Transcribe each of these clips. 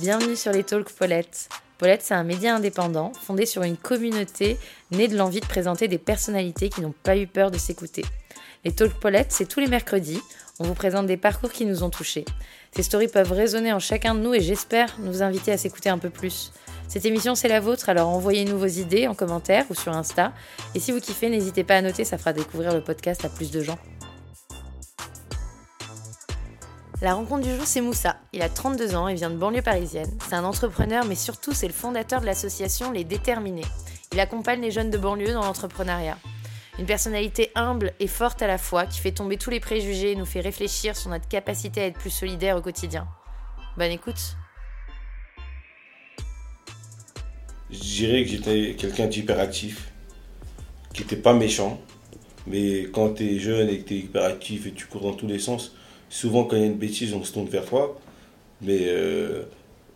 Bienvenue sur les Talks Paulette. Paulette, c'est un média indépendant fondé sur une communauté née de l'envie de présenter des personnalités qui n'ont pas eu peur de s'écouter. Les Talks Paulette, c'est tous les mercredis. On vous présente des parcours qui nous ont touchés. Ces stories peuvent résonner en chacun de nous et j'espère nous inviter à s'écouter un peu plus. Cette émission, c'est la vôtre, alors envoyez-nous vos idées en commentaire ou sur Insta. Et si vous kiffez, n'hésitez pas à noter, ça fera découvrir le podcast à plus de gens. La rencontre du jour, c'est Moussa. Il a 32 ans et vient de banlieue parisienne. C'est un entrepreneur, mais surtout, c'est le fondateur de l'association Les Déterminés. Il accompagne les jeunes de banlieue dans l'entrepreneuriat. Une personnalité humble et forte à la fois qui fait tomber tous les préjugés et nous fait réfléchir sur notre capacité à être plus solidaire au quotidien. Bonne écoute. Je dirais que j'étais quelqu'un d'hyperactif, qui n'était pas méchant, mais quand tu jeune et que tu es hyperactif et tu cours dans tous les sens, souvent quand il y a une bêtise, on se tourne vers toi. Mais euh,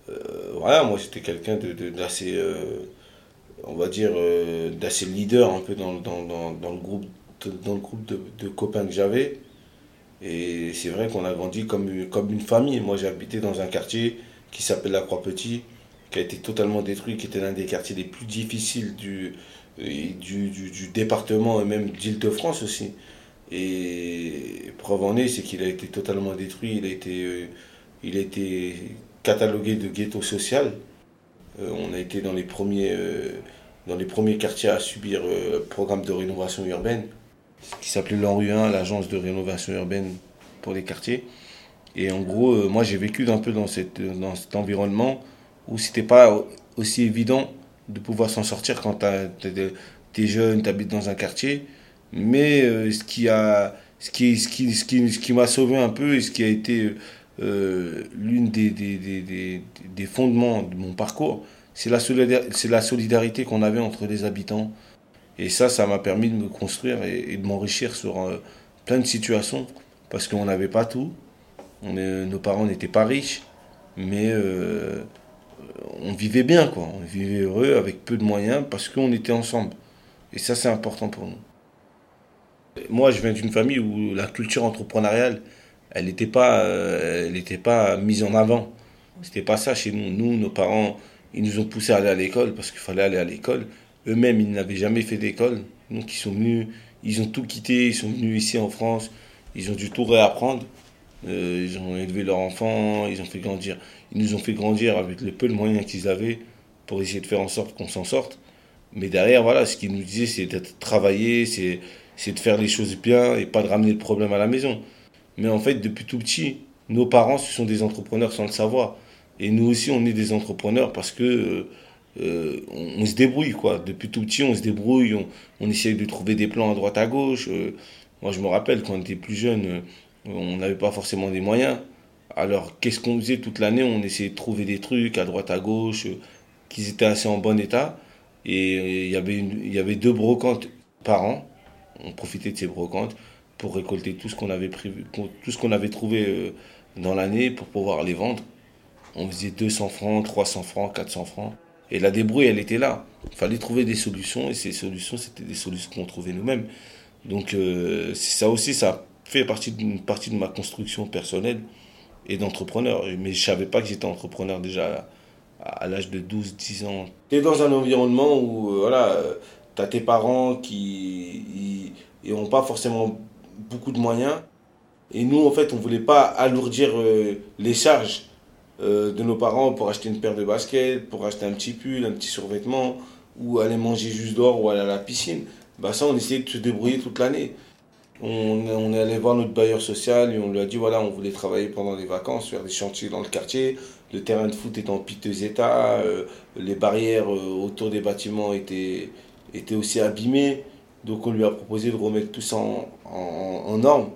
euh, voilà, moi j'étais quelqu'un d'assez, euh, on va dire, d'assez leader un peu dans, le groupe, de, copains que j'avais. Et c'est vrai qu'on a grandi comme, une famille. Moi j'ai habité dans un quartier qui s'appelle la Croix-Petit, qui a été totalement détruit, qui était l'un des quartiers les plus difficiles du, du, du département et même d'Île-de-France aussi. Et preuve en est, c'est qu'il a été totalement détruit, il a été, euh, il a été catalogué de ghetto social. Euh, on a été dans les premiers, euh, dans les premiers quartiers à subir le programme de rénovation urbaine, qui s'appelait l'ANRU 1, l'agence de rénovation urbaine pour les quartiers. Et en gros, moi j'ai vécu un peu dans, cette, dans cet environnement où c'était pas aussi évident de pouvoir s'en sortir quand tu es, jeune, tu habites dans un quartier. Mais euh, ce qui a ce qui, ce qui, ce qui, ce qui m'a sauvé un peu et ce qui a été euh, l'une des, des, des, des, fondements de mon parcours, c'est la, solidarité qu'on avait entre les habitants. Et ça, ça m'a permis de me construire et, de m'enrichir sur euh, plein de situations, parce qu'on n'avait pas tout. Nos parents n'étaient pas riches, mais on vivait bien, quoi. On vivait heureux avec peu de moyens, parce qu'on était ensemble. Et ça, c'est important pour nous. Moi, je viens d'une famille où la culture entrepreneuriale, elle n'était pas, euh, pas mise en avant. C'était pas ça chez nous. Nous, nos parents, ils nous ont poussés à aller à l'école parce qu'il fallait aller à l'école. Eux-mêmes, ils n'avaient jamais fait d'école. Donc, ils sont venus, ils ont tout quitté, ils sont venus ici en France. Ils ont dû tout réapprendre. Euh, ils ont élevé leurs enfants, ils ont fait grandir. Ils nous ont fait grandir avec le peu de moyens qu'ils avaient pour essayer de faire en sorte qu'on s'en sorte. Mais derrière, voilà, ce qu'ils nous disaient, c'est d'être travailler, c'est c'est de faire les choses bien et pas de ramener le problème à la maison. Mais en fait, depuis tout petit, nos parents, ce sont des entrepreneurs sans le savoir. Et nous aussi, on est des entrepreneurs parce que euh, euh, on, se débrouille, quoi. Depuis tout petit, on se débrouille, on, on essaye de trouver des plans à droite, à gauche. Euh, moi, je me rappelle, quand on était plus jeune, on n'avait pas forcément des moyens. Alors, qu'est-ce qu'on faisait toute l'année? On essayait de trouver des trucs à droite, à gauche, qui étaient assez en bon état. Et il y avait il y avait deux brocantes par an on profitait de ces brocantes pour récolter tout ce qu'on avait prévu, tout ce qu'on avait trouvé euh, dans l'année pour pouvoir les vendre. On faisait 200 francs, 300 francs, 400 francs. Et la débrouille, elle était là. Il fallait trouver des solutions et ces solutions, c'était des solutions qu'on trouvait nous-mêmes. Donc euh, ça aussi, ça fait partie d'une partie de ma construction personnelle et d'entrepreneur. Mais je savais pas que j'étais entrepreneur déjà à, l'âge de 12, 10 ans. Tu es dans un environnement où euh, voilà, tu as tes parents qui n'ont pas forcément beaucoup de moyens. Et nous, en fait, on ne voulait pas alourdir euh, les charges euh, de nos parents pour acheter une paire de baskets, pour acheter un petit pull, un petit survêtement, ou aller manger juste dehors ou aller à la piscine. Bah ça, on essayait de se débrouiller toute l'année. On, on est allé voir notre bailleur social et on lui a dit voilà, on voulait travailler pendant les vacances, faire des chantiers dans le quartier. Le terrain de foot est en piteux état, euh, les barrières autour des bâtiments étaient, était aussi abîmé. Donc on lui a proposé de remettre tout ça en, en, norme.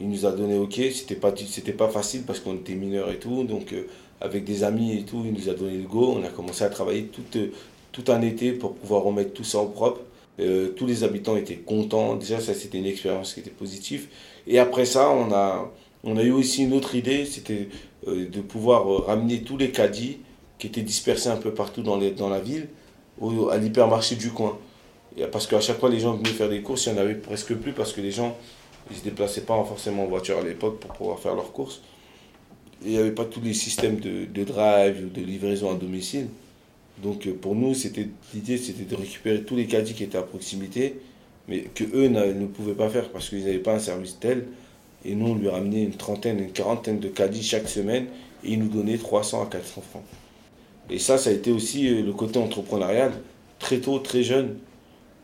Il nous a donné OK. C'était pas, c'était pas facile parce qu'on était mineurs et tout. Donc euh, avec des amis et tout, il nous a donné le go. On a commencé à travailler tout, euh, tout un été pour pouvoir remettre tout ça en propre. Euh, tous les habitants étaient contents. Déjà, ça c'était une expérience qui était positive. Et après ça, on a, on a eu aussi une autre idée, c'était de pouvoir ramener tous les caddies qui étaient dispersés un peu partout dans, les, dans la ville à l'hypermarché du coin. parce qu'à chaque fois, les gens venaient faire des courses, il n'y en avait presque plus parce que les gens ne se déplaçaient pas forcément en voiture à l'époque pour pouvoir faire leurs courses. il n'y avait pas tous les systèmes de, de drive ou de livraison à domicile. Donc euh, pour nous, l'idée c'était de récupérer tous les caddies qui étaient à proximité, mais que eux ne pouvaient pas faire parce qu'ils n'avaient pas un service tel. Et nous, on lui ramenait une trentaine, une quarantaine de caddies chaque semaine et il nous donnait 300 à 400 francs. Et ça, ça a été aussi euh, le côté entrepreneurial. Très tôt, très jeune,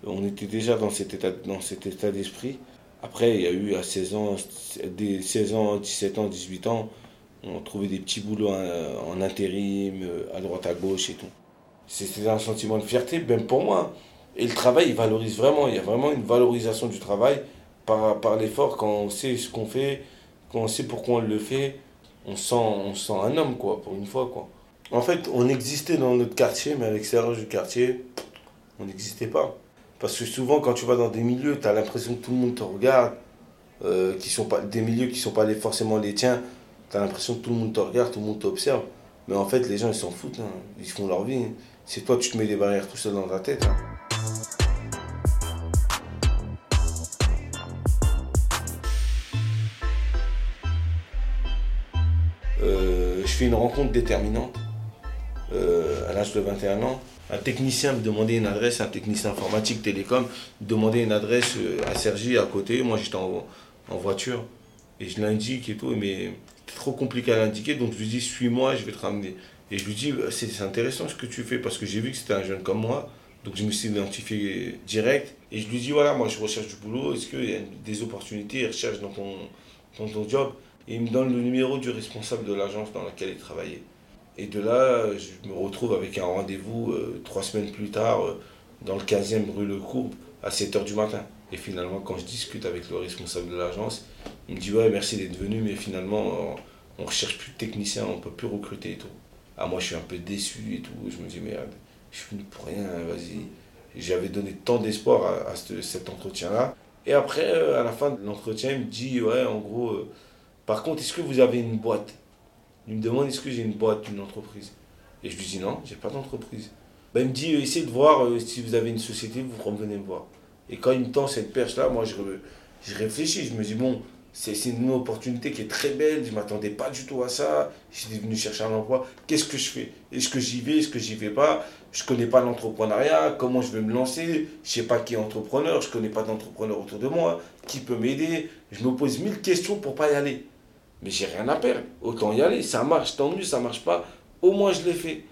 on était déjà dans cet état, dans cet état d'esprit. Après, il y a eu à 16 ans, des 16 ans, 17 ans, 18 ans, on trouvait des petits boulots en, intérim, euh, à droite, à gauche et tout. C'était un sentiment de fierté, même pour moi. Et le travail, il valorise vraiment. Il y a vraiment une valorisation du travail par, par l'effort. Quand on sait ce qu'on fait, quand on sait pourquoi on le fait, on sent, on sent un homme, quoi, pour une fois, quoi. En fait, on existait dans notre quartier, mais à l'extérieur du quartier, on n'existait pas. Parce que souvent, quand tu vas dans des milieux, tu as l'impression que tout le monde te regarde, euh, qui sont pas, des milieux qui ne sont pas forcément les tiens, tu as l'impression que tout le monde te regarde, tout le monde t'observe. Mais en fait, les gens, ils s'en foutent, hein. ils font leur vie. Hein. C'est toi, tu te mets des barrières tout seul dans ta tête. Hein. Euh, je fais une rencontre déterminante de 21 ans un technicien me demandait une adresse, un technicien informatique télécom demandait une adresse euh, à Sergi à côté. Moi j'étais en, voiture et je l'indique et tout, mais trop compliqué à l'indiquer donc je lui dis suis-moi, je vais te ramener. Et je lui dis bah, c'est intéressant ce que tu fais parce que j'ai vu que c'était un jeune comme moi. Donc je me suis identifié direct et je lui dis voilà moi je recherche du boulot, est-ce qu'il y a des opportunités, recherche dans ton, dans ton job? Et il me donne le numéro du responsable de l'agence dans laquelle il travaillait. Et de là, je me retrouve avec un rendez-vous euh, trois semaines plus tard euh, dans le 15e rue Le Courbe à 7h du matin. Et finalement, quand je discute avec le responsable de l'agence, il me dit Ouais, merci d'être venu, mais finalement, on ne recherche plus de techniciens, on ne peut plus recruter et tout. Ah, moi, je suis un peu déçu et tout. Je me dis Merde, je suis venu pour rien, vas-y. J'avais donné tant d'espoir à, cet entretien-là. Et après, euh, à la fin de l'entretien, il me dit Ouais, en gros, par contre, est-ce que vous avez une boîte? Il me demande est-ce que j'ai une boîte, une entreprise? Et je lui dis non, j'ai pas d'entreprise. Ben, il me dit essayez de voir euh, si vous avez une société, vous revenez me voir. Et quand il me tend cette perche-là, moi je, je réfléchis, je me dis bon, c'est une opportunité qui est très belle, je ne m'attendais pas du tout à ça, j'étais venu chercher un emploi, qu'est-ce que je fais? Est-ce que j'y vais, est-ce que j'y vais pas? Je ne connais pas l'entrepreneuriat, comment je vais me lancer, je ne sais pas qui est entrepreneur, je ne connais pas d'entrepreneur autour de moi, qui peut m'aider, je me pose mille questions pour pas y aller. Mais j'ai rien à perdre. Autant y aller. Ça marche, tant mieux, ça marche pas. Au moins, je l'ai fait.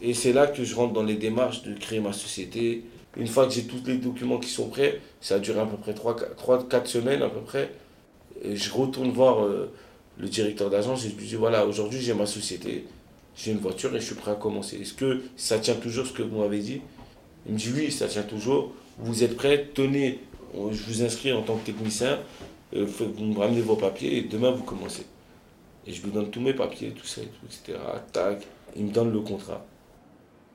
Et c'est là que je rentre dans les démarches de créer ma société. Une fois que j'ai tous les documents qui sont prêts, ça a duré à peu près 3-4 semaines à peu près. Je retourne voir euh, le directeur d'agence et je lui dis voilà, aujourd'hui j'ai ma société, j'ai une voiture et je suis prêt à commencer. Est-ce que ça tient toujours ce que vous m'avez dit? Il me dit oui, ça tient toujours. Vous êtes prêt Tenez, je vous inscris en tant que technicien euh, vous me ramenez vos papiers et demain vous commencez. Et je lui donne tous mes papiers, tout ça, etc. Tac, il me donne le contrat.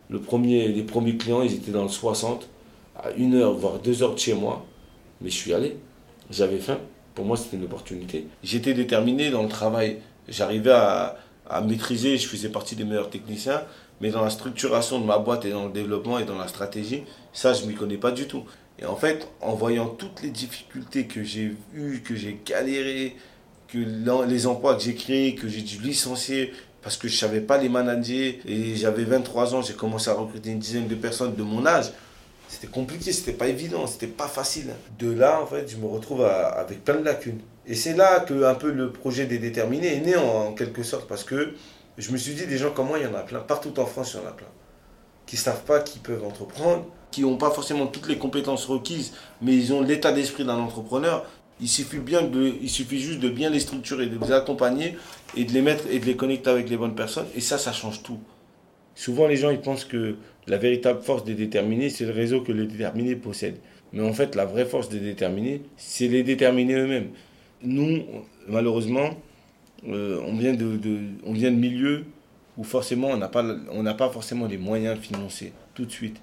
Le premier, les premiers clients, ils étaient dans le 60, à une heure, voire deux heures de chez moi. Mais je suis allé. J'avais faim. Pour moi, c'était une opportunité. J'étais déterminé dans le travail. J'arrivais à, à maîtriser, je faisais partie des meilleurs techniciens. Mais dans la structuration de ma boîte et dans le développement et dans la stratégie, ça, je ne m'y connais pas du tout. Et en fait, en voyant toutes les difficultés que j'ai eues, que j'ai galéré, que les emplois que j'ai créés, que j'ai dû licencier parce que je savais pas les manager, et j'avais 23 ans, j'ai commencé à recruter une dizaine de personnes de mon âge, c'était compliqué, c'était pas évident, c'était pas facile. De là, en fait, je me retrouve avec plein de lacunes. Et c'est là que un peu le projet des déterminés est né en, quelque sorte, parce que je me suis dit, des gens comme moi, il y en a plein. Partout en France, il y en a plein. Qui ne savent pas qu'ils peuvent entreprendre, qui n'ont pas forcément toutes les compétences requises, mais ils ont l'état d'esprit d'un entrepreneur. Il suffit, bien de, il suffit juste de bien les structurer, de les accompagner et de les mettre et de les connecter avec les bonnes personnes. Et ça, ça change tout. Souvent, les gens ils pensent que la véritable force des déterminés, c'est le réseau que les déterminés possèdent. Mais en fait, la vraie force des déterminés, c'est les déterminés eux-mêmes. Nous, malheureusement, euh, on, vient de, on vient de milieux où forcément on n'a pas, pas forcément les moyens financiers tout de suite.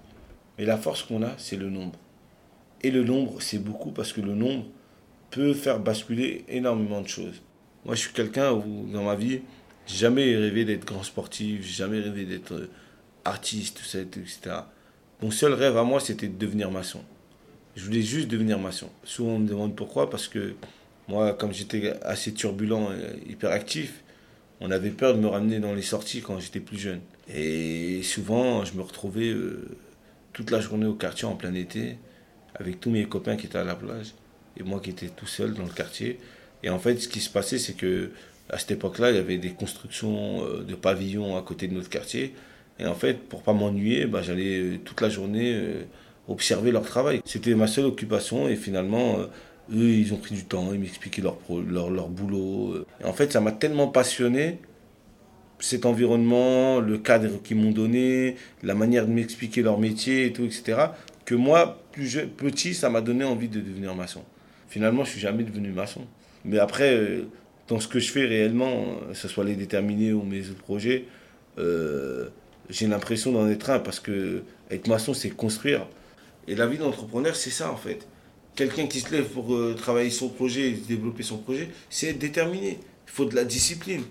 Mais la force qu'on a, c'est le nombre. Et le nombre, c'est beaucoup parce que le nombre peut faire basculer énormément de choses. Moi, je suis quelqu'un où, dans ma vie, j'ai jamais rêvé d'être grand sportif, j'ai jamais rêvé d'être euh, artiste, etc. Mon seul rêve à moi, c'était de devenir maçon. Je voulais juste devenir maçon. Souvent, on me demande pourquoi, parce que moi, comme j'étais assez turbulent et hyperactif, on avait peur de me ramener dans les sorties quand j'étais plus jeune. Et souvent, je me retrouvais euh, toute la journée au quartier en plein été, avec tous mes copains qui étaient à la plage, et moi qui étais tout seul dans le quartier. Et en fait, ce qui se passait, c'est que à cette époque-là, il y avait des constructions euh, de pavillons à côté de notre quartier. Et en fait, pour pas m'ennuyer, bah, j'allais euh, toute la journée observer leur travail. C'était ma seule occupation et finalement, eux, ils ont pris du temps, ils m'expliquaient leur, leur, leur boulot. Et en fait, ça m'a tellement passionné cet environnement, le cadre qu'ils m'ont donné, la manière de m'expliquer leur métier et tout, etc., que moi, plus petit, ça m'a donné envie de devenir maçon. Finalement, je suis jamais devenu maçon. Mais après, euh, dans ce que je fais réellement, que ce soit les déterminés ou mes autres projets, euh, j'ai l'impression d'en être un parce que être maçon, c'est construire. Et la vie d'entrepreneur, c'est ça en fait. Quelqu'un qui se lève pour euh, travailler son projet et développer son projet, c'est déterminé. Il faut de la discipline.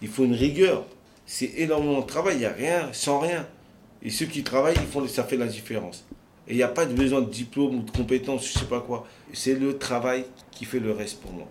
Il faut une rigueur. C'est énormément de travail, il n'y a rien sans rien. Et ceux qui travaillent, ils font, ça fait la différence. Et il n'y a pas de besoin de diplôme ou de compétences, je ne sais pas quoi. C'est le travail qui fait le reste pour moi.